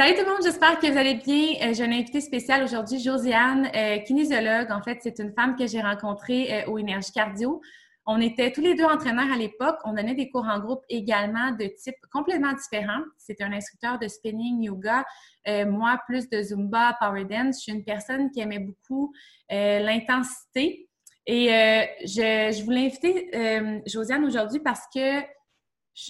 Salut tout le monde, j'espère que vous allez bien. Euh, j'ai une invitée spéciale aujourd'hui, Josiane, euh, kinésiologue. En fait, c'est une femme que j'ai rencontrée euh, au Énergie Cardio. On était tous les deux entraîneurs à l'époque. On donnait des cours en groupe également de type complètement différent. C'était un instructeur de spinning, yoga. moi, plus de Zumba, Power Dance. Je suis une personne qui aimait beaucoup l'intensité. Et je, je voulais inviter Josiane aujourd'hui parce que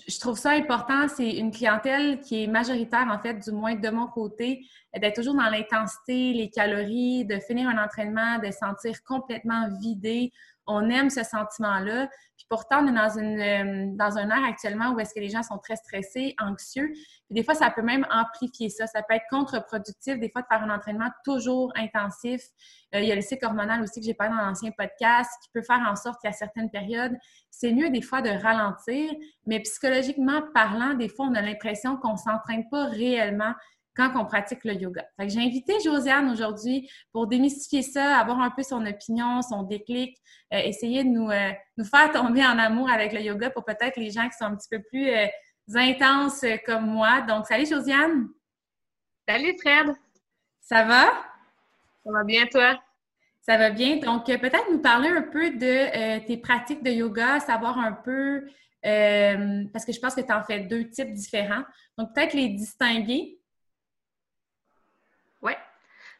je trouve ça important. C'est une clientèle qui est majoritaire, en fait, du moins de mon côté, d'être toujours dans l'intensité, les calories, de finir un entraînement, de sentir complètement vidé. On aime ce sentiment-là. Puis pourtant, on est dans, une, euh, dans un air actuellement où est-ce que les gens sont très stressés, anxieux. Puis des fois, ça peut même amplifier ça. Ça peut être contre-productif, des fois, de faire un entraînement toujours intensif. Euh, il y a le cycle hormonal aussi que j'ai parlé dans l'ancien podcast qui peut faire en sorte qu'à certaines périodes, c'est mieux des fois de ralentir. Mais psychologiquement parlant, des fois, on a l'impression qu'on ne s'entraîne pas réellement quand on pratique le yoga. j'ai invité Josiane aujourd'hui pour démystifier ça, avoir un peu son opinion, son déclic, euh, essayer de nous, euh, nous faire tomber en amour avec le yoga pour peut-être les gens qui sont un petit peu plus euh, intenses comme moi. Donc, salut Josiane! Salut Fred! Ça va? Ça va bien, toi? Ça va bien. Donc, peut-être nous parler un peu de tes pratiques de yoga, savoir un peu, parce que je pense que tu en fais deux types différents. Donc, peut-être les distinguer.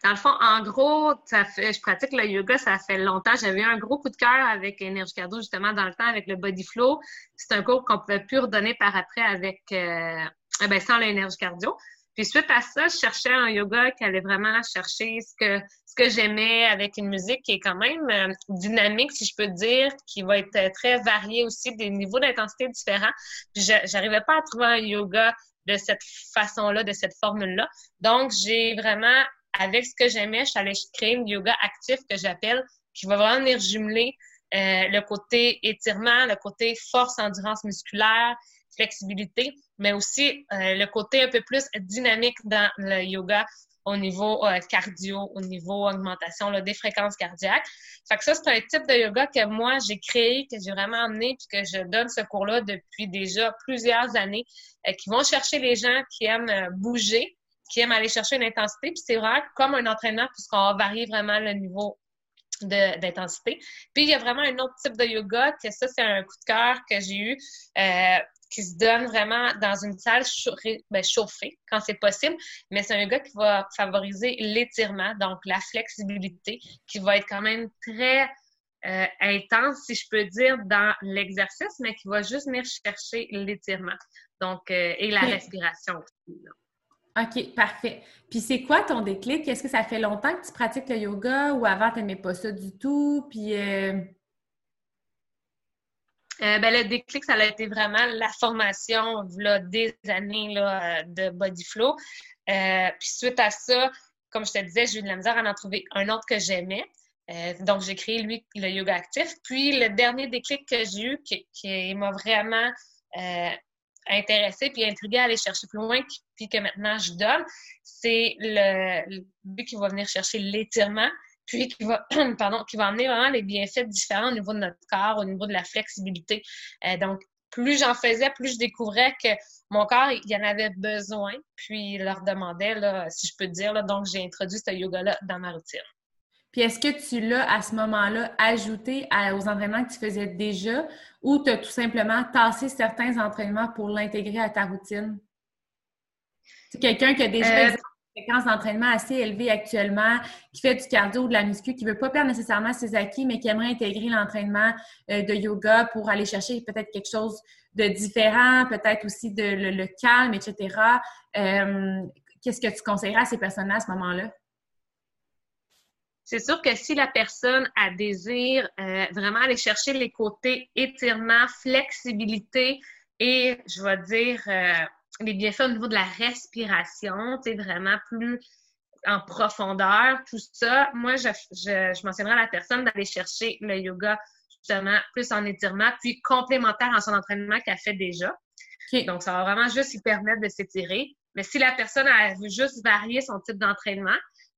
Dans le fond, en gros, ça fait, je pratique le yoga, ça fait longtemps. J'avais eu un gros coup de cœur avec Énergie Cardio, justement, dans le temps, avec le Body Flow. C'est un cours qu'on pouvait plus redonner par après avec, euh, ben, sans l'énergie cardio. Puis suite à ça, je cherchais un yoga qui allait vraiment chercher ce que, ce que j'aimais avec une musique qui est quand même euh, dynamique, si je peux dire, qui va être très variée aussi, des niveaux d'intensité différents. Puis j'arrivais pas à trouver un yoga de cette façon-là, de cette formule-là. Donc, j'ai vraiment, avec ce que j'aimais, je suis allée créer une yoga actif que j'appelle, qui va vraiment venir jumeler euh, le côté étirement, le côté force, endurance musculaire, flexibilité, mais aussi euh, le côté un peu plus dynamique dans le yoga au niveau euh, cardio, au niveau augmentation là, des fréquences cardiaques. Fait que ça, c'est un type de yoga que moi, j'ai créé, que j'ai vraiment amené, puis que je donne ce cours-là depuis déjà plusieurs années, euh, qui vont chercher les gens qui aiment euh, bouger, qui aiment aller chercher une intensité. Puis c'est vraiment comme un entraînement, puisqu'on va varier vraiment le niveau d'intensité. Puis il y a vraiment un autre type de yoga, que ça, c'est un coup de cœur que j'ai eu. Euh, qui se donne vraiment dans une salle ben, chauffée quand c'est possible, mais c'est un yoga qui va favoriser l'étirement, donc la flexibilité, qui va être quand même très euh, intense, si je peux dire, dans l'exercice, mais qui va juste venir chercher l'étirement, donc euh, et la respiration aussi. OK, parfait. Puis c'est quoi ton déclic? Est-ce que ça fait longtemps que tu pratiques le yoga ou avant, tu n'aimais pas ça du tout? Puis euh, euh, ben, le déclic, ça a été vraiment la formation là, des années là, de Body Flow. Euh, puis suite à ça, comme je te disais, j'ai eu de la misère à en trouver un autre que j'aimais. Euh, donc, j'ai créé, lui, le yoga actif. Puis, le dernier déclic que j'ai eu, qui m'a vraiment euh, intéressé puis intrigué à aller chercher plus loin, puis que maintenant je donne, c'est le, lui qui va venir chercher l'étirement, puis qui va, pardon, qui va amener vraiment les bienfaits différents au niveau de notre corps, au niveau de la flexibilité. Euh, donc, plus j'en faisais, plus je découvrais que mon corps, il en avait besoin, puis il leur demandait, si je peux dire. Là, donc, j'ai introduit ce yoga-là dans ma routine. Puis est-ce que tu l'as à ce moment-là ajouté aux entraînements que tu faisais déjà ou tu as tout simplement tassé certains entraînements pour l'intégrer à ta routine? C'est quelqu'un qui a déjà euh, fréquence d'entraînement assez élevée actuellement, qui fait du cardio ou de la muscu, qui ne veut pas perdre nécessairement ses acquis, mais qui aimerait intégrer l'entraînement euh, de yoga pour aller chercher peut-être quelque chose de différent, peut-être aussi de le, calme, etc. Euh, qu'est-ce que tu conseillerais à ces personnes-là à ce moment-là? C'est sûr que si la personne a désir euh, vraiment aller chercher les côtés étirement, flexibilité et, je vais dire, les bienfaits au niveau de la respiration, tu sais, vraiment plus en profondeur, tout ça, moi, je, je, je mentionnerais à la personne d'aller chercher le yoga justement plus en étirement, puis complémentaire en son entraînement qu'elle fait déjà. Donc, ça va vraiment juste lui permettre de s'étirer. Mais si la personne a veut juste varier son type d'entraînement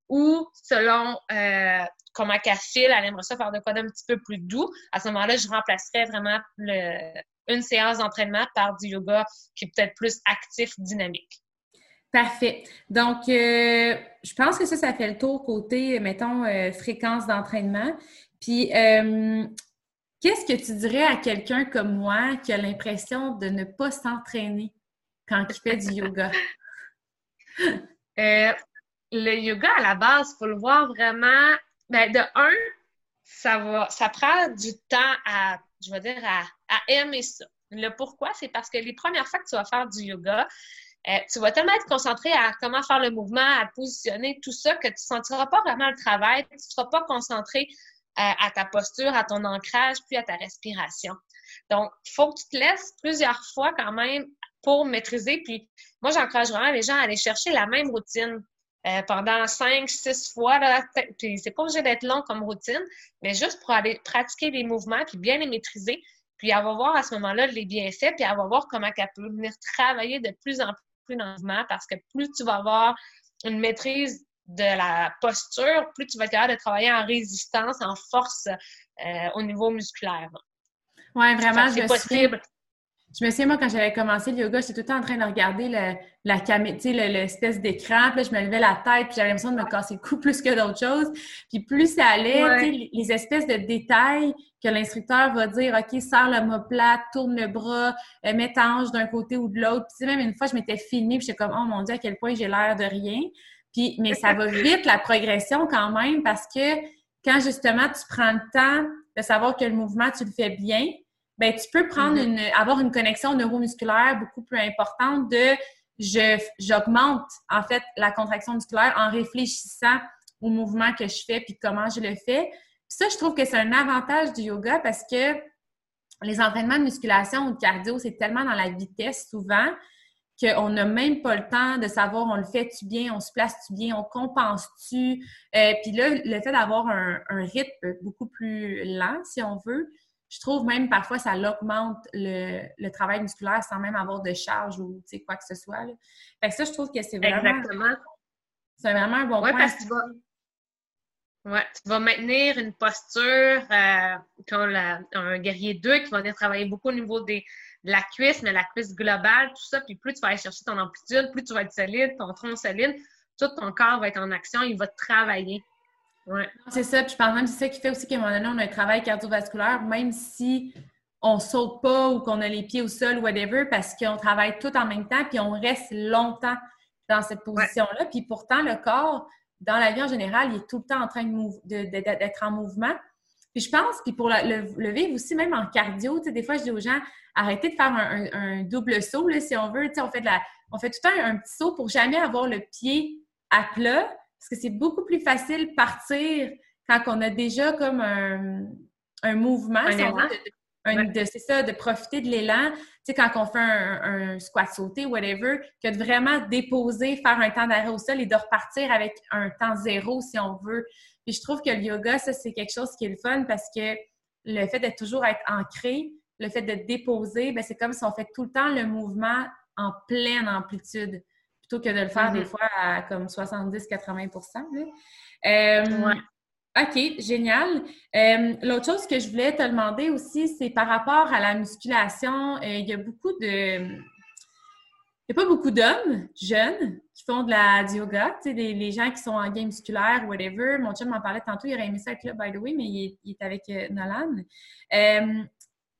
ou selon euh, comment qu'elle file, elle aimerait ça faire de quoi d'un petit peu plus doux, à ce moment-là, je remplacerais vraiment le, une séance d'entraînement par du yoga qui est peut-être plus actif, dynamique. Parfait. Donc, euh, je pense que ça, ça fait le tour côté, mettons, euh, fréquence d'entraînement. Puis, euh, qu'est-ce que tu dirais à quelqu'un comme moi qui a l'impression de ne pas s'entraîner quand il fait du yoga? le yoga, à la base, il faut le voir vraiment. Ben, de un, ça va, ça prend du temps à, je vais dire, à, à aimer ça. Le pourquoi, c'est parce que les premières fois que tu vas faire du yoga, euh, tu vas tellement être concentré à comment faire le mouvement, à te positionner, tout ça, que tu ne sentiras pas vraiment le travail, tu ne seras pas concentré euh, à ta posture, à ton ancrage, puis à ta respiration. Donc, il faut que tu te laisses plusieurs fois quand même pour maîtriser. Puis moi, j'encourage vraiment les gens à aller chercher la même routine. Euh, pendant cinq, six fois, là, puis c'est pas obligé d'être long comme routine, mais juste pour aller pratiquer les mouvements puis bien les maîtriser, puis elle va voir à ce moment-là les bienfaits, puis elle va voir comment elle peut venir travailler de plus en plus dans le mouvement parce que plus tu vas avoir une maîtrise de la posture, plus tu vas être capable de travailler en résistance, en force euh, au niveau musculaire. Oui, vraiment, c'est possible. Je me souviens, moi, quand j'avais commencé le yoga, j'étais tout le temps en train de regarder le, la caméra, tu sais, l'espèce d'écran. Puis là, je me levais la tête, puis j'avais l'impression de me casser le cou plus que d'autres choses. Puis plus ça allait, tu sais, les espèces de détails que l'instructeur va dire, OK, serre le plat, tourne le bras, euh, mets ta hanche d'un côté ou de l'autre. Puis même une fois, je m'étais filmée, puis j'étais comme, oh mon Dieu, à quel point j'ai l'air de rien. Puis, mais ça va vite, la progression quand même, parce que quand justement tu prends le temps de savoir que le mouvement, tu le fais bien, ben tu peux prendre mm-hmm. une, avoir une connexion neuromusculaire beaucoup plus importante de je j'augmente en fait la contraction musculaire en réfléchissant au mouvement que je fais puis comment je le fais. Puis ça, je trouve que c'est un avantage du yoga parce que les entraînements de musculation ou de cardio, c'est tellement dans la vitesse souvent qu'on n'a même pas le temps de savoir on le fait-tu bien, on se place-tu bien, on compense-tu. Euh, puis là, le fait d'avoir un, un, rythme beaucoup plus lent, si on veut, je trouve même parfois ça augmente le, travail musculaire sans même avoir de charge ou quoi que ce soit. Là. Fait que ça, je trouve que c'est vraiment. Exactement. C'est vraiment un bon point. Parce que tu vas, ouais, tu vas maintenir une posture euh, comme un guerrier 2 qui va venir travailler beaucoup au niveau des, de la cuisse, mais la cuisse globale, tout ça. Puis plus tu vas aller chercher ton amplitude, plus tu vas être solide, ton tronc solide, tout ton corps va être en action, il va travailler. Ouais. C'est ça. Puis je pense même c'est ça qui fait aussi qu'à un moment donné, on a un travail cardiovasculaire, même si on saute pas ou qu'on a les pieds au sol ou whatever, parce qu'on travaille tout en même temps, puis on reste longtemps dans cette position-là. Puis pourtant, le corps, dans la vie en général, il est tout le temps en train d'être en mouvement. Puis je pense, puis pour le, vivre aussi, même en cardio, tu sais, des fois, je dis aux gens, arrêtez de faire un, double saut, là, si on veut. Tu sais, on fait, de la, on fait tout le temps un petit saut pour jamais avoir le pied à plat, parce que c'est beaucoup plus facile de partir quand on a déjà comme un, un mouvement. c'est ça, de profiter de l'élan. Tu sais, quand on fait un, squat sauté, whatever, que de vraiment déposer, faire un temps d'arrêt au sol et de repartir avec un temps zéro si on veut. Puis je trouve que le yoga, ça, c'est quelque chose qui est le fun parce que le fait de toujours être ancré, le fait de déposer, ben, c'est comme si on fait tout le temps le mouvement en pleine amplitude plutôt que de le faire des mm-hmm. fois à comme 70-80% euh, OK, génial. Euh, l'autre chose que je voulais te demander aussi, c'est par rapport à la musculation. Euh, il y a beaucoup de. Il n'y a pas beaucoup d'hommes jeunes qui font de la yoga, tu sais, les gens qui sont en game musculaire, whatever. Mon chum m'en parlait tantôt, il aurait aimé ça avec là, by the way, mais il est, avec Nolan.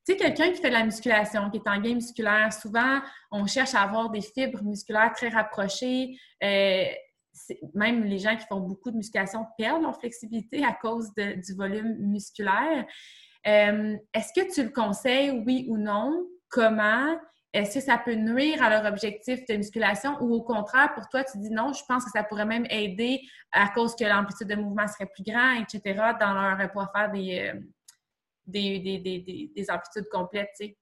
Tu sais, quelqu'un qui fait de la musculation, qui est en gain musculaire, souvent, on cherche à avoir des fibres musculaires très rapprochées. Euh, même les gens qui font beaucoup de musculation perdent leur flexibilité à cause du volume musculaire. Euh, est-ce que tu le conseilles, oui ou non? Comment? Est-ce que ça peut nuire à leur objectif de musculation? Ou au contraire, pour toi, tu dis non, je pense que ça pourrait même aider à cause que l'amplitude de mouvement serait plus grande, etc., dans leur pour faire des, euh, des, des, des, des amplitudes complètes, tu sais.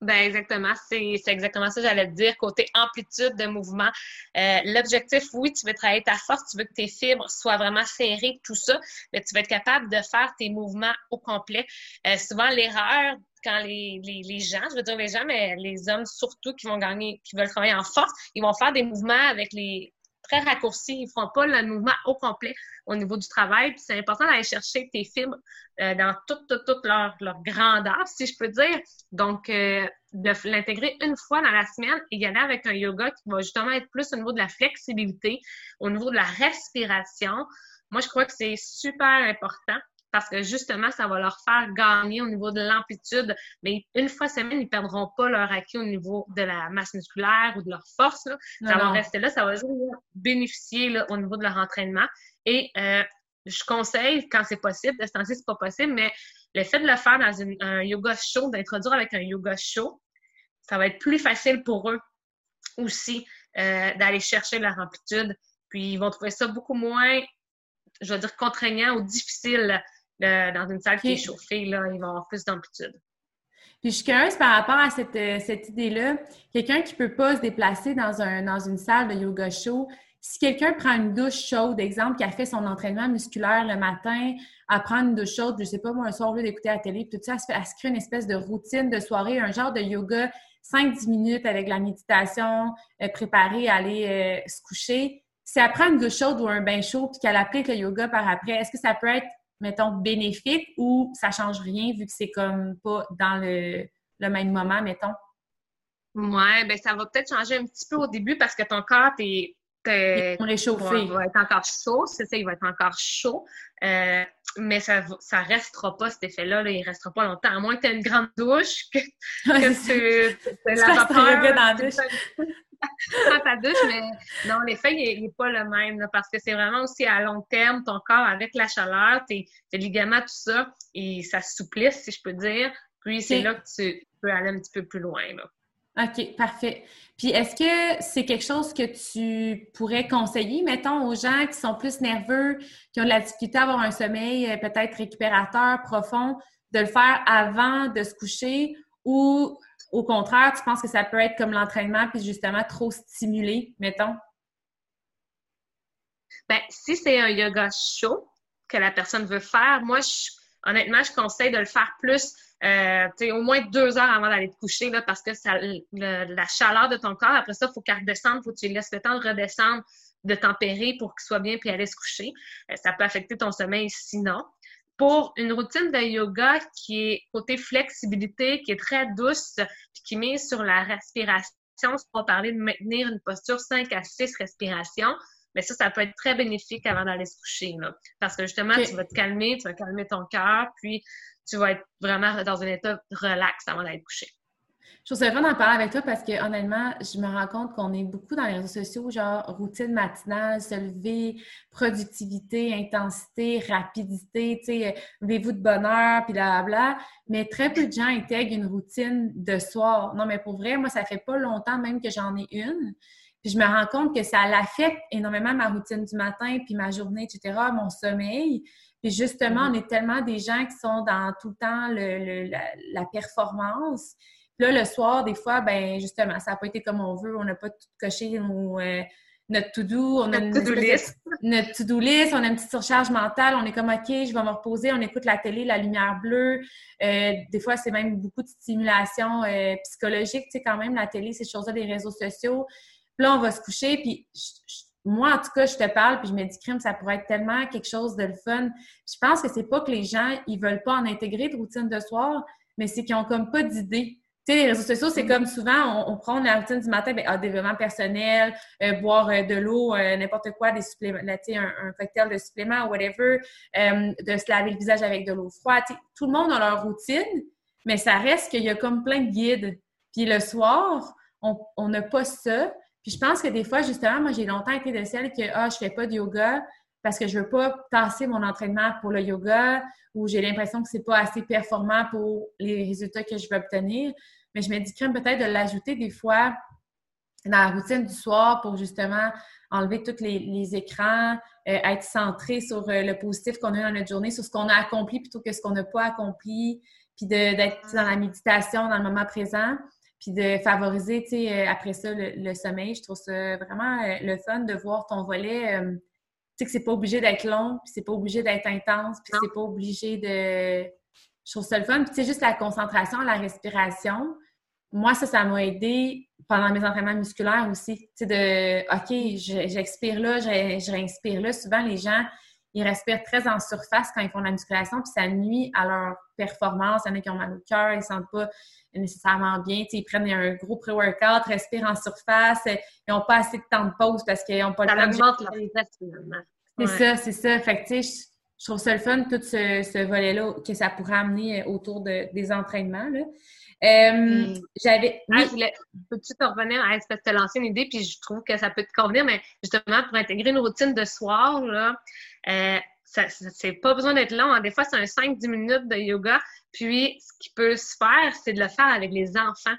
Ben exactement, c'est exactement ça j'allais te dire. Côté amplitude de mouvement, euh, l'objectif, oui, tu veux travailler ta force, tu veux que tes fibres soient vraiment serrées, tout ça, mais tu veux être capable de faire tes mouvements au complet. Euh, souvent, l'erreur quand les, les, les, gens, je veux dire les gens, mais les hommes surtout qui vont gagner, qui veulent travailler en force, ils vont faire des mouvements avec les très raccourcis. Ils ne feront pas le mouvement au complet au niveau du travail. Puis c'est important d'aller chercher tes fibres euh, dans toute, toute, toute leur, grandeur, si je peux dire. Donc, euh, de l'intégrer une fois dans la semaine et y aller avec un yoga qui va justement être plus au niveau de la flexibilité, au niveau de la respiration. Moi, je crois que c'est super important parce que justement, ça va leur faire gagner au niveau de l'amplitude. Mais une fois semaine, ils ne perdront pas leur acquis au niveau de la masse musculaire ou de leur force. Ça va rester là, ça va juste bénéficier là, au niveau de leur entraînement. Et euh, je conseille, quand c'est possible, de ce temps c'est pas possible, mais le fait de le faire dans un yoga chaud, d'introduire avec un yoga chaud, ça va être plus facile pour eux aussi euh, d'aller chercher leur amplitude. Puis ils vont trouver ça beaucoup moins, je veux dire, contraignant ou difficile dans une salle qui est chauffée, là, ils vont avoir plus d'amplitude. Puis je suis curieuse par rapport à cette, euh, cette idée-là. Quelqu'un qui ne peut pas se déplacer dans, un, dans une salle de yoga chaud, si quelqu'un prend une douche chaude, exemple, qui a fait son entraînement musculaire le matin, à prendre une douche chaude, je sais pas, moi, un soir, au lieu d'écouter la télé, tout ça, elle se, crée une espèce de routine de soirée, un genre de yoga, 5-10 minutes avec la méditation, euh, préparée à aller euh, se coucher. Si elle prend une douche chaude ou un bain chaud, puis qu'elle applique le yoga par après, est-ce que ça peut être mettons, bénéfique ou ça change rien vu que c'est comme pas dans le, même moment, mettons? Ouais, ben ça va peut-être changer un petit peu au début parce que ton corps, t'es. réchauffé. Il va être encore chaud, c'est ça, il va être encore chaud. Euh, mais ça ça restera pas cet effet-là, là, il restera pas longtemps. À moins que tu aies une grande douche, que, que tu, la vapeur, dans la douche. Dans ta douche, mais non, l'effet, il n'est pas le même, parce que c'est vraiment aussi à long terme, ton corps, avec la chaleur, tes, ligaments, tout ça, et ça souplisse, si je peux dire. Puis c'est là que tu peux aller un petit peu plus loin. Là. OK, parfait. Puis est-ce que c'est quelque chose que tu pourrais conseiller, mettons, aux gens qui sont plus nerveux, qui ont de la difficulté à avoir un sommeil euh, peut-être récupérateur, profond, de le faire avant de se coucher ou au contraire, tu penses que ça peut être comme l'entraînement, puis justement trop stimulé, mettons? Bien, si c'est un yoga chaud que la personne veut faire, moi, honnêtement, je conseille de le faire plus, euh, au moins deux heures avant d'aller te coucher, là, parce que ça, la chaleur de ton corps, après ça, il faut qu'elle redescende, il faut que tu laisses le temps de redescendre, de tempérer pour qu'il soit bien, puis aller se coucher. Euh, ça peut affecter ton sommeil sinon pour une routine de yoga qui est côté flexibilité, qui est très douce, puis qui met sur la respiration. On va parler de maintenir une posture 5 à 6 respirations. Mais ça, ça peut être très bénéfique avant d'aller se coucher. Là. Parce que justement, tu vas te calmer, tu vas calmer ton cœur, puis tu vas être vraiment dans un état relax avant d'aller te coucher. Je trouve ça d'en parler avec toi parce que honnêtement, je me rends compte qu'on est beaucoup dans les réseaux sociaux, genre routine matinale, se lever, productivité, intensité, rapidité, tu sais, levez-vous de bonheur, puis là, bla, Mais très peu de gens intègrent une routine de soir. Non, mais pour vrai, moi, ça fait pas longtemps même que j'en ai une. Puis je me rends compte que ça l'affecte énormément ma routine du matin, puis ma journée, etc., mon sommeil. Puis justement, on est tellement des gens qui sont dans tout le temps le, la performance là, le soir, des fois, ben justement, ça n'a pas été comme on veut. On n'a pas tout coché euh, notre to-do. On a notre to-do list. Notre to-do list. On a une petite surcharge mentale. On est comme, OK, je vais me reposer. On écoute la télé, la lumière bleue. Euh, des fois, c'est même beaucoup de stimulation euh, psychologique. Tu sais, quand même, la télé, ces choses-là, les réseaux sociaux. Puis là, on va se coucher. Puis moi, en tout cas, je te parle, puis je me dis, crime, ça pourrait être tellement quelque chose de le fun. je pense que c'est pas que les gens, ils veulent pas en intégrer de routine de soir, mais c'est qu'ils ont comme pas d'idée les réseaux sociaux, c'est comme souvent, on, prend la routine du matin, bien, ah, développement personnel, euh, boire euh, de l'eau, euh, n'importe quoi, des suppléments, un, un, cocktail de suppléments, whatever, de se laver le visage avec de l'eau froide. tout le monde a leur routine, mais ça reste qu'il y a comme plein de guides. Puis le soir, on n'a pas ça. Puis je pense que des fois, justement, moi, j'ai longtemps été de celle que, ah, je fais pas de yoga parce que je veux pas tasser mon entraînement pour le yoga ou j'ai l'impression que c'est pas assez performant pour les résultats que je veux obtenir. Mais je me dis peut-être de l'ajouter des fois dans la routine du soir pour justement enlever tous les, écrans, euh, être centré sur euh, le positif qu'on a dans notre journée, sur ce qu'on a accompli plutôt que ce qu'on n'a pas accompli, puis d'être dans la méditation, dans le moment présent, puis de favoriser, tu sais, euh, après ça, le, sommeil. Je trouve ça vraiment le fun de voir ton volet. Tu sais, que c'est pas obligé d'être long, puis c'est pas obligé d'être intense, puis c'est pas obligé de... Je trouve ça le fun. Puis, tu sais, juste la concentration, la respiration. Moi, ça, ça m'a aidé pendant mes entraînements musculaires aussi. Tu sais, de OK, j'expire là, je réinspire là. Souvent, les gens, ils respirent très en surface quand ils font de la musculation, puis ça nuit à leur performance. Il y en a qui ont mal au cœur, ils ne sentent pas nécessairement bien. ils prennent un gros pré-workout, respirent en surface, ils n'ont pas assez de temps de pause parce qu'ils n'ont pas le temps de... leur C'est ça, c'est ça. Fait que, je trouve ça le fun, tout ce, volet-là que ça pourrait amener autour des entraînements. Là. Euh, hmm. J'avais. Ah, peux-tu te revenir? À une idée, puis je trouve que ça peut te convenir, mais justement, pour intégrer une routine de soir, là, euh, ça, c'est pas besoin d'être long. Hein. Des fois, c'est un 5-10 minutes de yoga. Puis, ce qui peut se faire, c'est de le faire avec les enfants.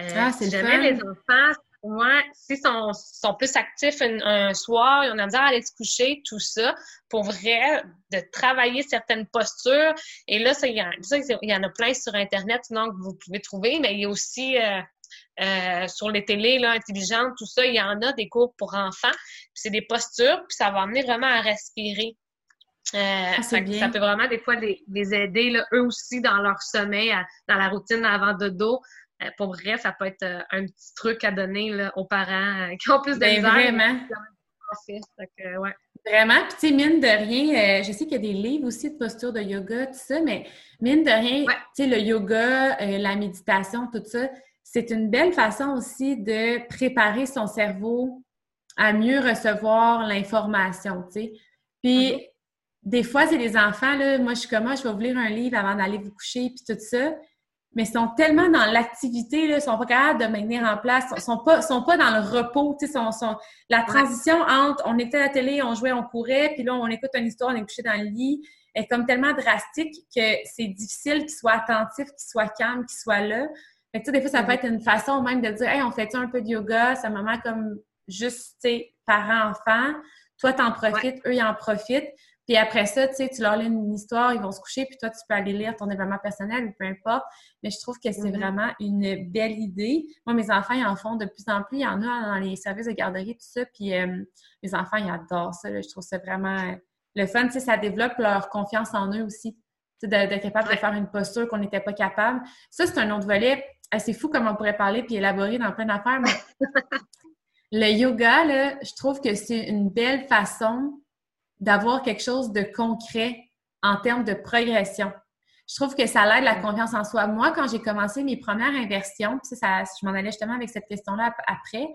Euh, ah, c'est jamais les enfants, moi, s'ils sont, sont, plus actifs un, soir, ils ont besoin d'aller se coucher, tout ça, pour vrai, de travailler certaines postures. Et là, ça, il, y en, il y en a plein sur Internet, sinon que vous pouvez trouver, mais il y a aussi euh, euh, sur les télés là, intelligentes, tout ça, il y en a des cours pour enfants. C'est des postures, puis ça va amener vraiment à respirer. Euh, ah, ça, peut vraiment des fois les, aider là, eux aussi dans leur sommeil, dans la routine avant de dos. Euh, pour vrai, ça peut être euh, un petit truc à donner là, aux parents qui ont plus de ben, Vraiment. Vraiment. Puis, tu sais, mine de rien, je sais qu'il y a des livres aussi de posture de yoga, tout ça, mais mine de rien, tu sais, le yoga, la méditation, tout ça, c'est une belle façon aussi de préparer son cerveau à mieux recevoir l'information, tu sais. Puis, mhm. des fois, c'est des enfants, là, moi, je suis comme, moi, je vais ouvrir un livre avant d'aller vous coucher, puis tout ça, mais ils sont tellement dans l'activité, ils sont pas capables de maintenir en place, ils sont pas, sont pas dans le repos, tu sais, sont, sont, la transition entre, on était à la télé, on jouait, on courait, puis là, on écoute une histoire, on est couché dans le lit, est comme tellement drastique que c'est difficile qu'ils soient attentifs, qu'ils soient calmes, qu'ils soient là. Fait que, des fois, ça peut être une façon même de dire, hey, on fait un peu de yoga? C'est un moment comme juste, tu sais, parent-enfant. Toi, t'en profites, eux, ils en profitent. Puis après ça, tu sais, tu leur lis une histoire, ils vont se coucher, puis toi, tu peux aller lire ton développement personnel ou peu importe. Mais je trouve que c'est mm-hmm. vraiment une belle idée. Moi, mes enfants, ils en font de plus en plus. Il y en a dans les services de garderie, tout ça. Puis euh, mes enfants, ils adorent ça. Je trouve ça vraiment le fun. Tu sais, ça développe leur confiance en eux aussi. D'être capable de faire une posture qu'on n'était pas capable. Ça, c'est un autre volet c'est fou comme on pourrait parler puis élaborer dans plein d'affaires, mais le yoga, là, je trouve que c'est une belle façon d'avoir quelque chose de concret en termes de progression. Je trouve que ça l'aide la confiance en soi. Moi, quand j'ai commencé mes premières inversions, ça, je m'en allais justement avec cette question-là après,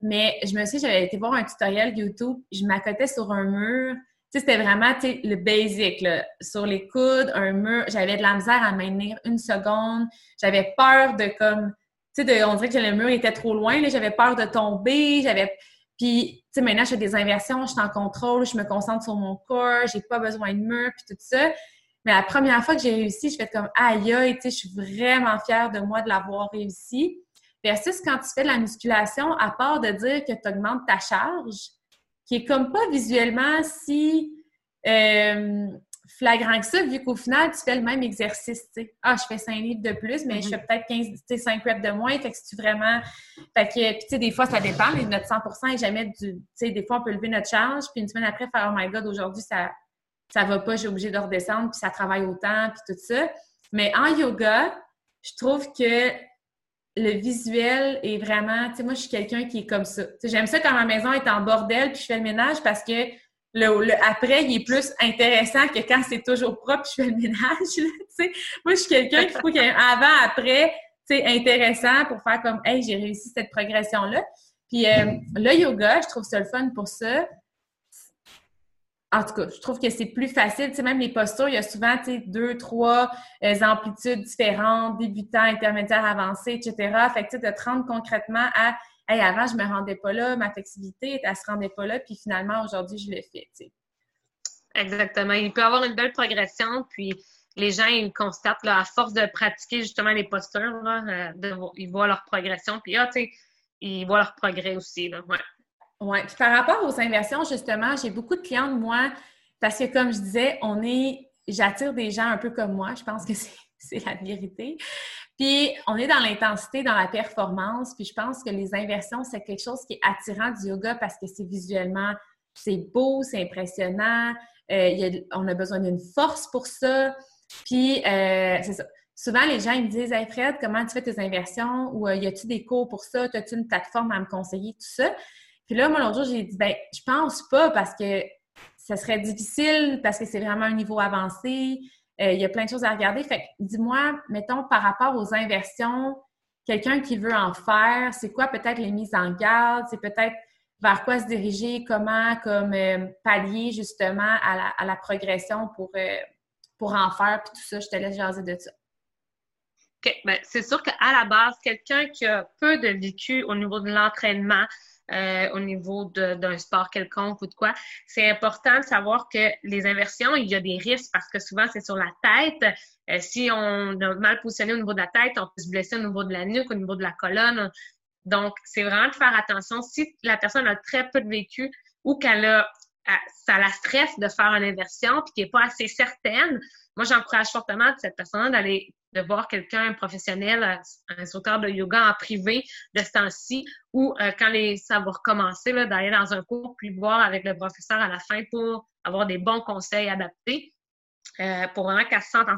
mais je me suis j'avais été voir un tutoriel YouTube, je m'accotais sur un mur, c'était vraiment le basic, là. sur les coudes, un mur. J'avais de la misère à maintenir une seconde. J'avais peur de comme, tu sais, on dirait que le mur était trop loin. J'avais peur de tomber. J'avais, puis, tu sais, maintenant, je fais des inversions, je suis en contrôle, je me concentre sur mon corps, j'ai pas besoin de mur, puis tout ça. Mais la première fois que j'ai réussi, je fais comme aïe aïe, tu sais, je suis vraiment fière de moi de l'avoir réussi. Versus quand tu fais de la musculation, à part de dire que tu augmentes ta charge, qui est comme pas visuellement si euh, flagrant que ça, vu qu'au final, tu fais le même exercice, tu sais. Ah, je fais 5 livres de plus, mais je fais mhm. peut-être 15, tu sais, 5 reps de moins, fait que si tu vraiment... Fait que, tu sais, des fois, ça dépend, mais notre 100% est jamais du... Tu sais, des fois, on peut lever notre charge, puis une semaine après, faire « Oh my God, aujourd'hui, ça ça va pas, j'ai obligé de redescendre, puis ça travaille autant, puis tout ça. » Mais en yoga, je trouve que le visuel est vraiment, tu sais, moi, je suis quelqu'un qui est comme ça. J'aime ça quand ma maison est en bordel puis je fais le ménage parce que le, après, il est plus intéressant que quand c'est toujours propre je fais le ménage. Moi, je suis quelqu'un qui faut qu'il y ait un avant, après, tu sais, intéressant pour faire comme, hey, j'ai réussi cette progression-là. Puis euh, le yoga, je trouve ça le fun pour ça en tout cas, je trouve que c'est plus facile. Tu sais, même les postures, il y a souvent, deux, trois euh, amplitudes différentes, débutants, intermédiaires, avancés, etc. Fait que, de te rendre concrètement à, hey, avant, je me rendais pas là, ma flexibilité, elle se rendait pas là, puis finalement, aujourd'hui, je le fais. Exactement. Il peut y avoir une belle progression, puis les gens, ils constatent, là, à force de pratiquer justement les postures, là, euh, ils voient leur progression, puis, ah, tu sais, ils voient leur progrès aussi, là, ouais. Oui. Puis par rapport aux inversions, justement, j'ai beaucoup de clientes, moi, parce que comme je disais, on est. J'attire des gens un peu comme moi. Je pense que c'est la vérité. Puis, on est dans l'intensité, dans la performance. Puis, je pense que les inversions, c'est quelque chose qui est attirant du yoga parce que c'est visuellement, c'est beau, c'est impressionnant. Euh, on a besoin d'une force pour ça. Puis, euh, c'est ça. Souvent, les gens ils me disent Hey Fred, comment tu fais tes inversions? Ou euh, y a-tu des cours pour ça? As-tu une plateforme à me conseiller? Tout ça. Puis là, moi, l'autre jour, j'ai dit Ben, je pense pas parce que ça serait difficile parce que c'est vraiment un niveau avancé. Euh, il y a plein de choses à regarder. Fait dis-moi, mettons, par rapport aux inversions, quelqu'un qui veut en faire, c'est quoi peut-être les mises en garde? C'est peut-être vers quoi se diriger, comment comme euh, pallier justement à la, progression pour, euh, pour en faire, puis tout ça. Je te laisse jaser de ça. OK. Bien, c'est sûr qu'à la base, quelqu'un qui a peu de vécu au niveau de l'entraînement, euh, au niveau d'un sport quelconque ou de quoi. C'est important de savoir que les inversions, il y a des risques parce que souvent, c'est sur la tête. Euh, si on est mal positionné au niveau de la tête, on peut se blesser au niveau de la nuque, au niveau de la colonne. Donc, c'est vraiment de faire attention. Si la personne a très peu de vécu ou qu'elle a ça la stresse de faire une inversion puis qu'elle n'est pas assez certaine, moi, j'encourage fortement cette personne d'aller de voir quelqu'un, un professionnel, un instructeur de yoga en privé de ce temps-ci, ou euh, quand les, ça va recommencer, d'aller dans un cours, puis voir avec le professeur à la fin pour avoir des bons conseils adaptés. Euh, pour vraiment qu'elle se sente en,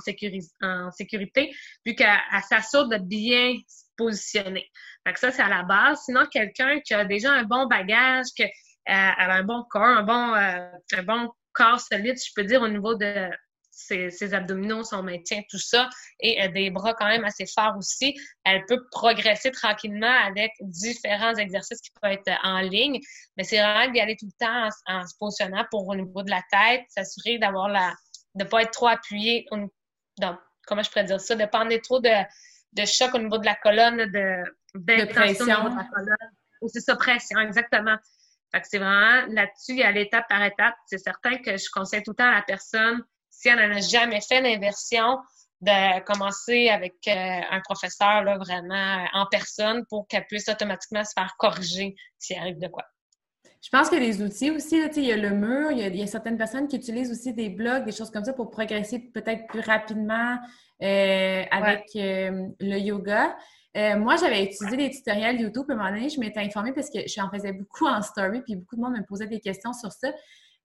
sécurité, puis qu'elle s'assure de bien se positionner. Donc ça, c'est à la base. Sinon, quelqu'un qui a déjà un bon bagage, qui euh, a un bon corps, un bon, un bon corps solide, je peux dire, au niveau de ses, abdominaux, son maintien, tout ça, et euh, des bras quand même assez forts aussi, elle peut progresser tranquillement avec différents exercices qui peuvent être en ligne. Mais c'est vraiment d'y aller tout le temps en, se positionnant pour au niveau de la tête, s'assurer d'avoir la de ne pas être trop appuyé, dans, comment je pourrais dire ça, de ne pas emmener trop de, de choc au niveau de la colonne, de, de pression. De la colonne. c'est ça, pression, exactement. Fait que c'est vraiment là-dessus, il y a l'étape par étape. C'est certain que je conseille tout le temps à la personne si elle n'a jamais fait l'inversion, de commencer avec euh, un professeur là, vraiment en personne pour qu'elle puisse automatiquement se faire corriger s'il arrive de quoi. Je pense qu'il y a des outils aussi. il y a le mur, il y a, certaines personnes qui utilisent aussi des blogs, des choses comme ça pour progresser peut-être plus rapidement euh, avec euh, le yoga. moi, j'avais utilisé des tutoriels YouTube. À un moment donné, je m'étais informée parce que j'en faisais beaucoup en story, puis beaucoup de monde me posait des questions sur ça.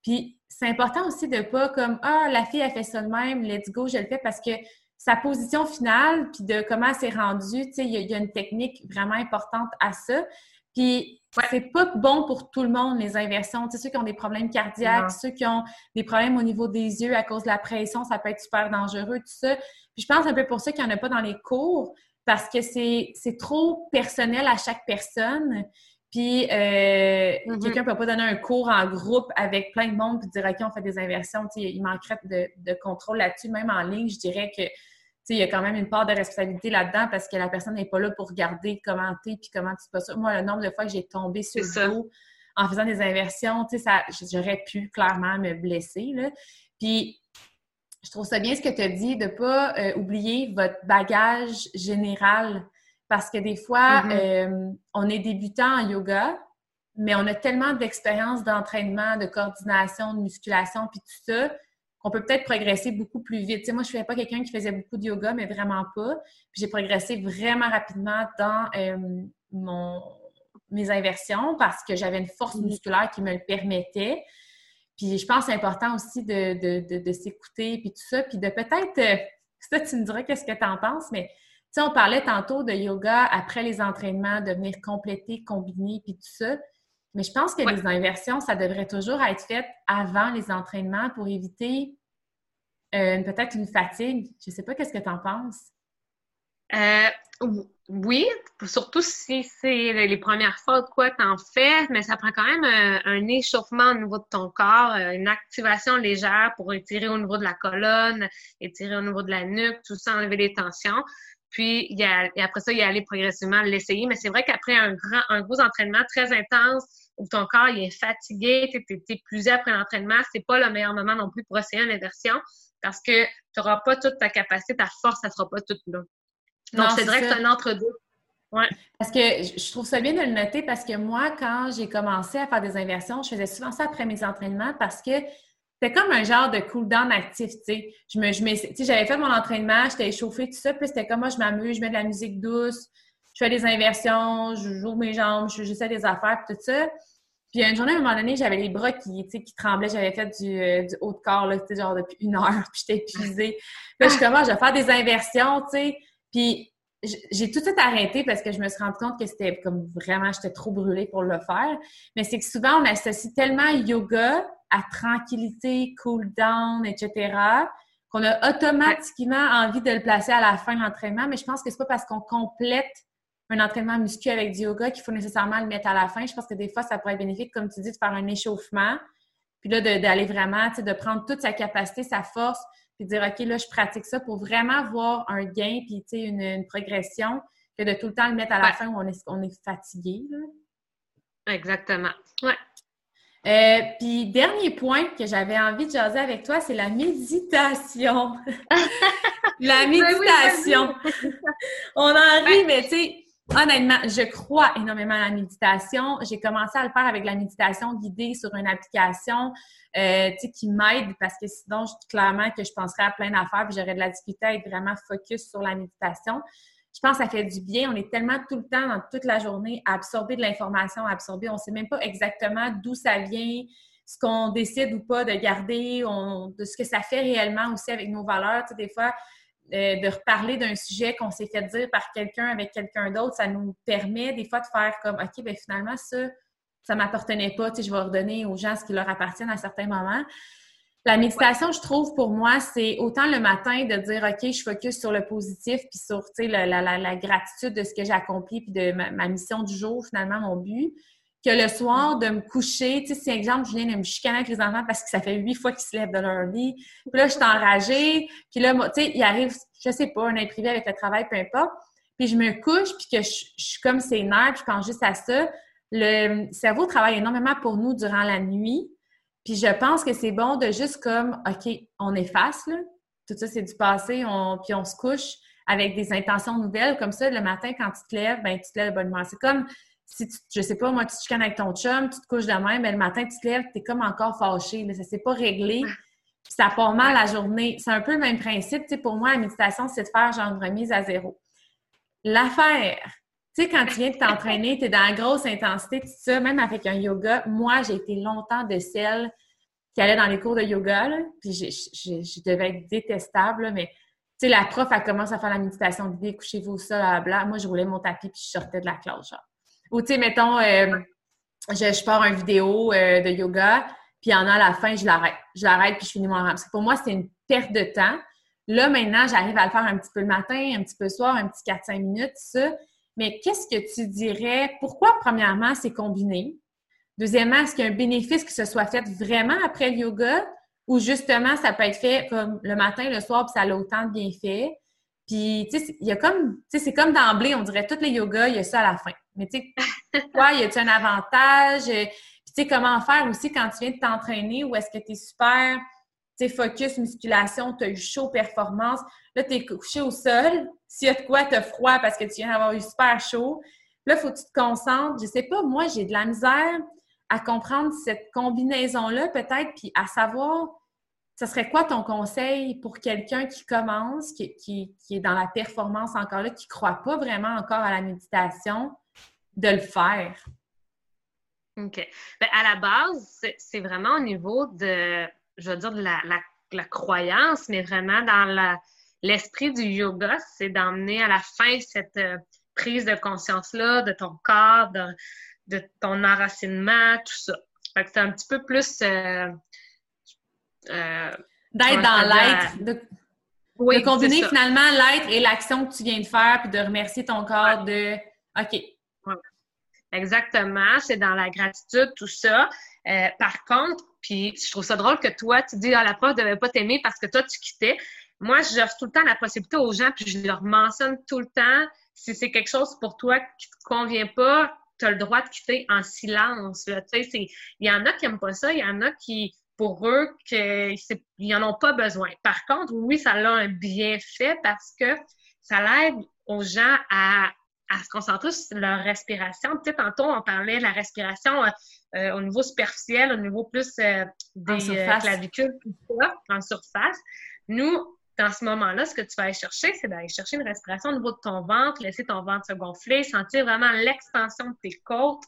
Puis c'est important aussi de pas comme Ah, la fille a fait ça de même, let's go, je le fais parce que sa position finale, puis de comment elle s'est rendue, tu sais, il y, a une technique vraiment importante à ça. Puis c'est pas bon pour tout le monde, les inversions. Tu sais, ceux qui ont des problèmes cardiaques, ceux qui ont des problèmes au niveau des yeux à cause de la pression, ça peut être super dangereux, tout ça. Puis je pense un peu pour ça qu'il n'y en a pas dans les cours, parce que c'est trop personnel à chaque personne. Puis, euh, mm-hmm. quelqu'un ne peut pas donner un cours en groupe avec plein de monde puis dire, OK, on fait des inversions. il manquerait de, contrôle là-dessus. Même en ligne, je dirais que il y a quand même une part de responsabilité là-dedans parce que la personne n'est pas là pour regarder, commenter, puis comment tu ça. Moi, le nombre de fois que j'ai tombé sur le dos en faisant des inversions, ça, j'aurais pu clairement me blesser. Là. Puis, je trouve ça bien ce que tu as dit, de ne pas euh, oublier votre bagage général parce que des fois, mm-hmm. euh, on est débutant en yoga, mais on a tellement d'expérience d'entraînement, de coordination, de musculation, puis tout ça, qu'on peut peut-être progresser beaucoup plus vite. Tu sais, moi, je ne suis pas quelqu'un qui faisait beaucoup de yoga, mais vraiment pas. J'ai progressé vraiment rapidement dans euh, mon, mes inversions parce que j'avais une force mm-hmm. musculaire qui me le permettait. Puis je pense que c'est important aussi de, de, s'écouter, puis tout ça, puis de peut-être... Euh, ça, tu me dirais qu'est-ce que tu en penses, mais sais, on parlait tantôt de yoga après les entraînements, de venir compléter, combiner, puis tout ça. Mais je pense que les inversions, ça devrait toujours être fait avant les entraînements pour éviter euh, peut-être une fatigue. Je ne sais pas, qu'est-ce que tu en penses? Euh, oui, surtout si c'est les premières fois de quoi tu en fais, mais ça prend quand même un, un, échauffement au niveau de ton corps, euh, une activation légère pour étirer au niveau de la colonne, étirer au niveau de la nuque, tout ça, enlever les tensions. Puis, il a, et après ça, il y a aller progressivement l'essayer. Mais c'est vrai qu'après un grand, un gros entraînement très intense, où ton corps il est fatigué, tu es, épuisé après l'entraînement, c'est pas le meilleur moment non plus pour essayer une inversion parce que tu n'auras pas toute ta capacité, ta force, ça sera pas toute là. Donc, c'est vrai que c'est un entre-deux. Ouais. Parce que je trouve ça bien de le noter parce que moi, quand j'ai commencé à faire des inversions, je faisais souvent ça après mes entraînements parce que c'était comme un genre de cool-down actif, tu sais. Je me, je j'avais fait mon entraînement, j'étais échauffée, tout ça, puis c'était comme moi, je m'amuse, je mets de la musique douce, je fais des inversions, je joue mes jambes, j'essaie des affaires, puis tout ça. Puis une journée, à un moment donné, j'avais les bras qui, qui tremblaient. J'avais fait du, euh, du, haut de corps, là, genre depuis une heure, puis j'étais épuisée. Puis là, je commence, je vais faire des inversions, tu sais. Puis j'ai tout de suite arrêté parce que je me suis rendu compte que c'était comme vraiment, j'étais trop brûlée pour le faire. Mais c'est que souvent, on associe tellement yoga à tranquillité, cool down, etc., qu'on a automatiquement envie de le placer à la fin de l'entraînement. Mais je pense que c'est pas parce qu'on complète un entraînement musculaire avec du yoga qu'il faut nécessairement le mettre à la fin. Je pense que des fois, ça pourrait être bénéfique, comme tu dis, de faire un échauffement, puis là, d'aller vraiment, tu sais, de prendre toute sa capacité, sa force, puis dire, OK, là, je pratique ça pour vraiment voir un gain, puis, tu sais, une, progression, que de tout le temps le mettre à la fin où on est, on est fatigué. Exactement. Ouais. Euh, puis, dernier point que j'avais envie de jaser avec toi, c'est la méditation. la méditation. on en rit, mais tu sais, Honnêtement, je crois énormément à la méditation. J'ai commencé à le faire avec la méditation guidée sur une application euh, qui m'aide parce que sinon, clairement que je penserais à plein d'affaires et j'aurais de la difficulté à être vraiment focus sur la méditation. Je pense que ça fait du bien. On est tellement tout le temps, dans toute la journée, à absorber de l'information, à absorber. On ne sait même pas exactement d'où ça vient, ce qu'on décide ou pas de garder, de ce que ça fait réellement aussi avec nos valeurs. Tu sais, des fois, euh, de reparler d'un sujet qu'on s'est fait dire par quelqu'un avec quelqu'un d'autre, ça nous permet des fois de faire comme OK, bien finalement, ça, ça m'appartenait pas, tu sais, je vais redonner aux gens ce qui leur appartient à certains moments. La méditation, je trouve, pour moi, c'est autant le matin de dire, OK, je focus sur le positif, puis sur, la, gratitude de ce que j'ai accompli, puis de ma, mission du jour, finalement, mon but, que le soir, de me coucher, tu sais, si, exemple, je viens de me chicaner avec les enfants parce que ça fait huit fois qu'ils se lèvent de leur lit, puis là, je suis enragée, puis là, tu sais, il arrive, je sais pas, un imprévu avec le travail, peu importe, puis je me couche, puis que je, suis comme c'est nerfs, je pense juste à ça. Le cerveau travaille énormément pour nous durant la nuit, puis je pense que c'est bon de juste comme, OK, on efface, là, tout ça, c'est du passé, puis on se couche avec des intentions nouvelles, comme ça, le matin, quand tu te lèves, ben tu te lèves bonnement. C'est comme si tu, je sais pas, moi, tu te chicanes avec ton chum, tu te couches demain, mais le matin, tu te lèves, tu es comme encore fâché. Là, ça s'est pas réglé. ça part mal la journée. C'est un peu le même principe. Pour moi, la méditation, c'est de faire genre une remise à zéro. L'affaire, tu sais, quand tu viens de t'entraîner, tu es dans la grosse intensité, tout ça, même avec un yoga. Moi, j'ai été longtemps de celle qui allait dans les cours de yoga, là, puis je devais être détestable, mais tu sais, la prof, elle commence à faire la méditation guidée, couchez-vous ça, bla, Moi, je roulais mon tapis puis je sortais de la classe, genre. Ou, tu sais, mettons, euh, je, pars une vidéo euh, de yoga, puis en a à la fin, je l'arrête. Je l'arrête, puis je finis mon rang. Parce que pour moi, c'est une perte de temps. Là, maintenant, j'arrive à le faire un petit peu le matin, un petit peu le soir, un petit 4-5 minutes, ça. Mais qu'est-ce que tu dirais? Pourquoi, premièrement, c'est combiné? Deuxièmement, est-ce qu'il y a un bénéfice que ce soit fait vraiment après le yoga? Ou justement, ça peut être fait comme le matin, le soir, puis ça a autant de bienfaits? Puis, tu sais, il y a comme, tu sais, c'est comme d'emblée, on dirait tous les yogas, il y a ça à la fin. Mais tu sais, quoi, y a-tu un avantage? Puis, tu sais, comment faire aussi quand tu viens de t'entraîner ou est-ce que tu es super, tu sais, focus, musculation, tu as eu chaud, performance? Là, tu es couché au sol. S'il y a de quoi, tu as froid parce que tu viens d'avoir eu super chaud. Là, il faut que tu te concentres. Je sais pas, moi, j'ai de la misère à comprendre cette combinaison-là, peut-être, puis à savoir ce serait quoi ton conseil pour quelqu'un qui commence, qui, est dans la performance encore là, qui ne croit pas vraiment encore à la méditation, de le faire? OK. Bien, à la base, c'est vraiment au niveau de, je veux dire, de la, croyance, mais vraiment dans l'esprit du yoga, c'est d'emmener à la fin cette euh, prise de conscience-là de ton corps, de, ton enracinement, tout ça. Fait que c'est un petit peu plus... Euh, D'être dans l'être, de, combiner finalement l'être et l'action que tu viens de faire, puis de remercier ton corps de OK. Exactement, c'est dans la gratitude, tout ça. Euh, par contre, puis je trouve ça drôle que toi, tu dis, ah, la prof ne devait pas t'aimer parce que toi, tu quittais. Moi, j'offre tout le temps la possibilité aux gens, puis je leur mentionne tout le temps, si c'est quelque chose pour toi qui ne te convient pas, tu as le droit de quitter en silence. Il y en a qui n'aiment pas ça, il y en a qui, pour eux qu'ils n'en ont pas besoin. Par contre, oui, ça a un bienfait parce que ça l'aide aux gens à, à se concentrer sur leur respiration. Tu sais, tantôt, on parlait de la respiration euh, euh, au niveau superficiel, au niveau plus des clavicules, tout ça, en surface. Nous, dans ce moment-là, ce que tu vas aller chercher, c'est d'aller chercher une respiration au niveau de ton ventre, laisser ton ventre se gonfler, sentir vraiment l'extension de tes côtes,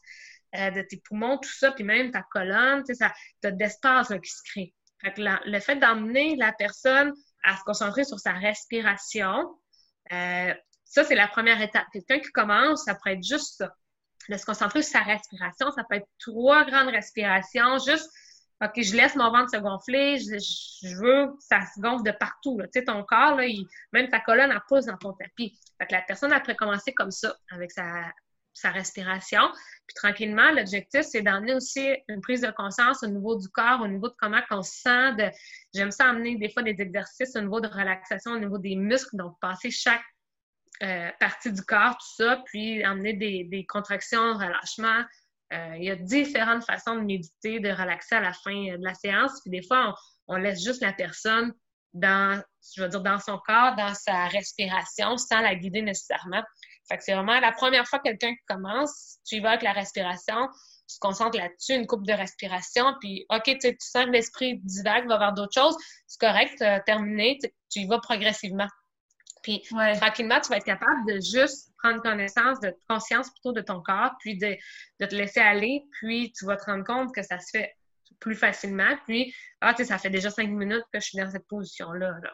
de tes poumons, tout ça, puis même ta colonne, tu sais, ça, d'espace qui se crée. Fait que le fait d'emmener la personne à se concentrer sur sa respiration, euh, ça, c'est la première étape. Quelqu'un qui commence, ça pourrait être juste ça. De se concentrer sur sa respiration, ça peut être trois grandes respirations, juste OK, je laisse mon ventre se gonfler, je, veux que ça se gonfle de partout. Tu sais, ton corps, là, même ta colonne, elle pousse dans ton tapis. Fait que la personne, elle pourrait commencer comme ça, avec sa, sa respiration. Puis tranquillement, l'objectif, c'est d'emmener aussi une prise de conscience au niveau du corps, au niveau de comment on se sent. J'aime ça amener des fois des exercices au niveau de relaxation, au niveau des muscles, donc passer chaque euh, partie du corps, tout ça, puis amener des, contractions, relâchement. Euh, il y a différentes façons de méditer, de relaxer à la fin de la séance. Puis des fois, on, on laisse juste la personne dans, je veux dire, dans son corps, dans sa respiration, sans la guider nécessairement. Fait que c'est vraiment la première fois que quelqu'un commence, tu y vas avec la respiration, tu te concentres là-dessus, une coupe de respiration, puis OK, tu, tu sens que l'esprit divague, va vers d'autres choses, c'est correct, as terminé, tu, y vas progressivement. Puis tranquillement, tu vas être capable de juste prendre connaissance, de conscience plutôt de ton corps, puis de, de, te laisser aller, puis tu vas te rendre compte que ça se fait plus facilement. Puis, ah, tu sais, ça fait déjà cinq minutes que je suis dans cette position-là. Là.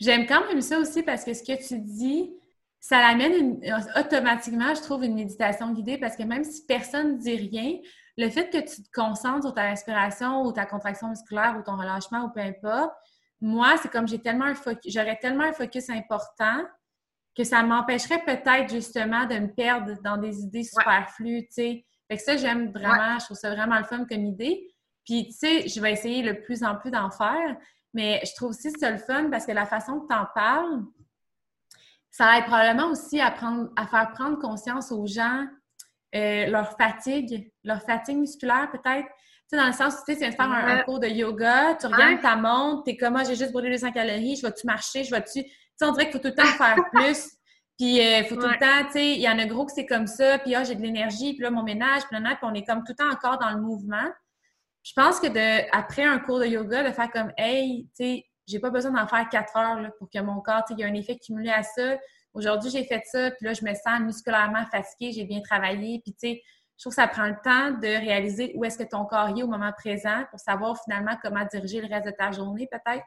J'aime quand même ça aussi parce que ce que tu dis, ça l'amène automatiquement, je trouve, une méditation guidée parce que même si personne ne dit rien, le fait que tu te concentres sur ta respiration ou ta contraction musculaire ou ton relâchement ou peu importe, moi, c'est comme j'ai tellement un focus, j'aurais tellement un focus important que ça m'empêcherait peut-être justement de me perdre dans des idées superflues, tu sais. Fait que ça, j'aime vraiment, je trouve ça vraiment le fun comme idée. Puis, tu sais, je vais essayer le plus en plus d'en faire, mais je trouve aussi ça le fun parce que la façon que tu en parles, ça aide probablement aussi à, prendre, à faire prendre conscience aux gens euh, leur fatigue, leur fatigue musculaire peut-être. Tu sais, dans le sens où tu sais, viens de faire un, cours de yoga, tu regardes ta montre, t'es comme, ah, j'ai juste brûlé 200 calories, je vais-tu marcher, je vais-tu... Tu sais, on dirait qu'il faut tout le temps faire plus. Puis, il euh, faut tout le temps, tu sais, il y en a gros que c'est comme ça, puis ah, j'ai de l'énergie, puis là, mon ménage, puis là, puis on est comme tout le temps encore dans le mouvement. Je pense que de, après un cours de yoga, de faire comme, hey, tu sais, j'ai pas besoin d'en faire quatre heures là, pour que mon corps, il y a un effet cumulé à ça. Aujourd'hui, j'ai fait ça, puis là, je me sens musculairement fatiguée, j'ai bien travaillé, puis tu sais, je trouve que ça prend le temps de réaliser où est-ce que ton corps est au moment présent pour savoir finalement comment diriger le reste de ta journée, peut-être.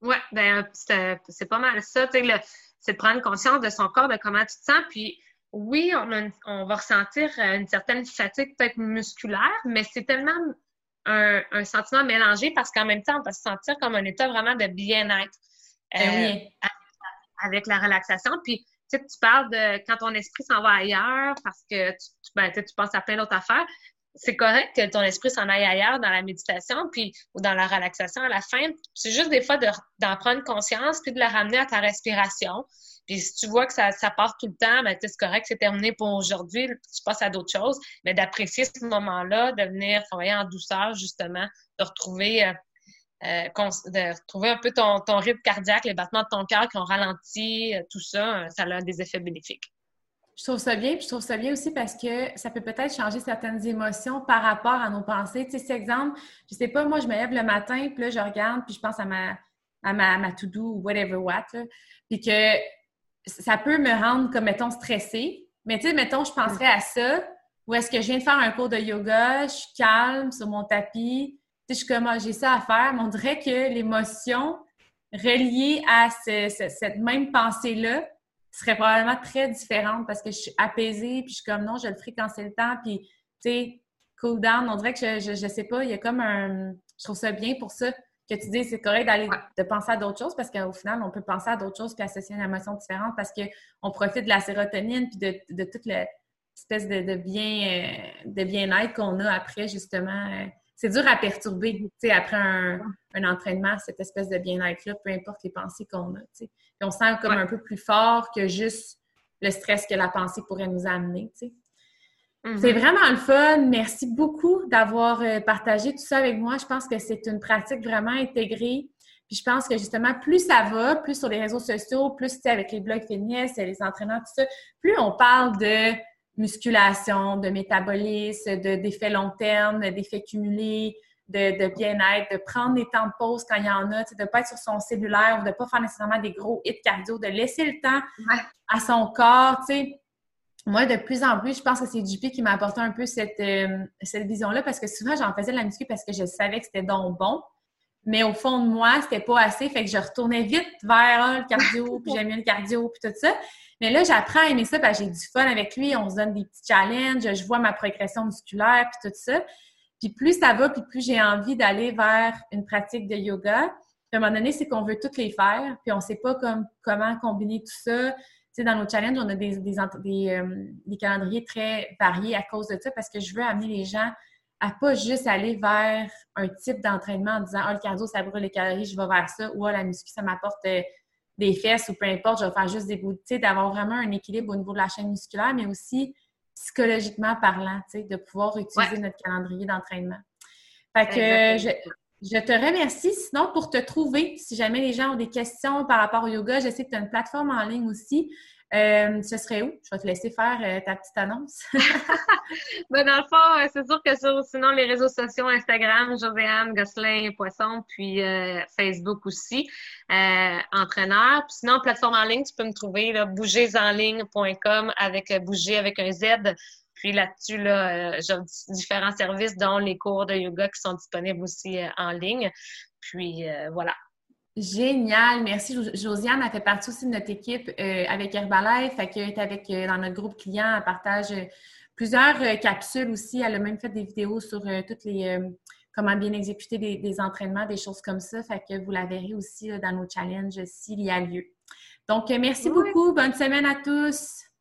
Oui, ben c'est pas mal ça, c'est de prendre conscience de son corps, de comment tu te sens, puis oui, on, on va ressentir euh, une certaine fatigue peut-être musculaire, mais c'est tellement un, sentiment mélangé parce qu'en même temps, on va se sentir comme un état vraiment de bien-être ben euh, avec la relaxation. Puis, tu sais, tu parles de quand ton esprit s'en va ailleurs parce que tu, ben, tu penses à plein d'autres affaires. C'est correct que ton esprit s'en aille ailleurs dans la méditation puis ou dans la relaxation à la fin. C'est juste des fois d'en prendre conscience puis de la ramener à ta respiration. Puis si tu vois que ça, part tout le temps, ben, c'est correct, c'est terminé pour aujourd'hui, tu passes à d'autres choses. Mais d'apprécier ce moment-là, de venir travailler en douceur, justement, de retrouver, euh, euh de retrouver un peu ton, ton, rythme cardiaque, les battements de ton cœur qui ont ralenti, euh, tout ça, ça a des effets bénéfiques. Je trouve ça bien, puis je trouve ça bien aussi parce que ça peut peut-être changer certaines émotions par rapport à nos pensées. Tu sais, cet exemple, je sais pas, moi, je me lève le matin, puis là, je regarde, puis je pense à ma, à ma, ma to-do ou whatever what, puis que ça peut me rendre comme, mettons, stressée. Mais tu sais, mettons, je penserais à ça, ou est-ce que je viens de faire un cours de yoga, je suis calme sur mon tapis, tu sais, je suis comme, ah, j'ai ça à faire, mais on dirait que l'émotion reliée à cette même pensée-là serait probablement très différente parce que je suis apaisée, puis je suis comme, non, je le ferai quand c'est le temps, puis, tu sais, cool down, on dirait que je, je, je sais pas, il y a comme un... Je trouve ça bien pour ça que tu dis c'est correct d'aller de penser à d'autres choses parce qu'au final, on peut penser à d'autres choses puis associer une émotion différente parce qu'on profite de la sérotonine puis de, de toute l'espèce de, de, bien euh, de bien-être qu'on a après, justement. C'est dur à perturber, tu sais, après un, un, entraînement, cette espèce de bien-être-là, peu importe les pensées qu'on a, tu sais. Puis on sent comme un peu plus fort que juste le stress que la pensée pourrait nous amener, sais. C'est vraiment le fun. Merci beaucoup d'avoir euh, partagé tout ça avec moi. Je pense que c'est une pratique vraiment intégrée. Puis je pense que justement, plus ça va, plus sur les réseaux sociaux, plus avec les blogs fitness, les entraînements, tout ça, plus on parle de musculation, de métabolisme, d'effets long terme, d'effets cumulés, de, bien-être, de prendre des temps de pause quand il y en a, de ne pas être sur son cellulaire ou de ne pas faire nécessairement des gros hits cardio, de laisser le temps à son corps. Moi, de plus en plus, je pense que c'est JP qui m'a apporté un peu cette, euh, cette vision-là parce que souvent, j'en faisais de la muscu parce que je savais que c'était donc bon. Mais au fond de moi, c'était pas assez. Fait que je retournais vite vers le cardio, puis j'aimais le cardio, puis tout ça. Mais là, j'apprends à aimer ça, parce que j'ai du fun avec lui. On se donne des petits challenges, je vois ma progression musculaire, puis tout ça. Puis plus ça va, puis plus j'ai envie d'aller vers une pratique de yoga. Puis à un moment donné, c'est qu'on veut toutes les faire, puis on sait pas comme, comment combiner tout ça. Tu sais, dans nos challenges, on a des, des, des, euh, des calendriers très variés à cause de ça, parce que je veux amener les gens à pas juste aller vers un type d'entraînement en disant Ah, le cardio, ça brûle les calories, je vais vers ça, ou ah, la muscu, ça m'apporte euh, des fesses, ou peu importe, je vais faire juste des bouts, d'avoir vraiment un équilibre au niveau de la chaîne musculaire, mais aussi psychologiquement parlant, de pouvoir utiliser notre calendrier d'entraînement. Fait que je, je, te remercie. Sinon, pour te trouver, si jamais les gens ont des questions par rapport au yoga, je sais que tu as une plateforme en ligne aussi. Euh, ce serait où? Je vais te laisser faire euh, ta petite annonce. ben, dans le fond, euh, c'est sûr que sur sinon les réseaux sociaux, Instagram, Joséanne Gosselin Poisson, puis Facebook aussi, entraîneur. Puis sinon, plateforme en ligne, tu peux me trouver là, avec bouger avec un Z. Puis là-dessus, là, j'ai différents services, dont les cours de yoga qui sont disponibles aussi en ligne. Puis voilà. Génial, merci. Josiane a fait partie aussi de notre équipe euh, avec Herbalife, fait qu'elle est avec euh, dans notre groupe client, elle partage euh, plusieurs capsules aussi. Elle a même fait des vidéos sur toutes les comment bien exécuter des, entraînements, des choses comme ça. Fait que vous la verrez aussi dans nos challenges s'il y a lieu. Donc, merci beaucoup. Bonne semaine à tous.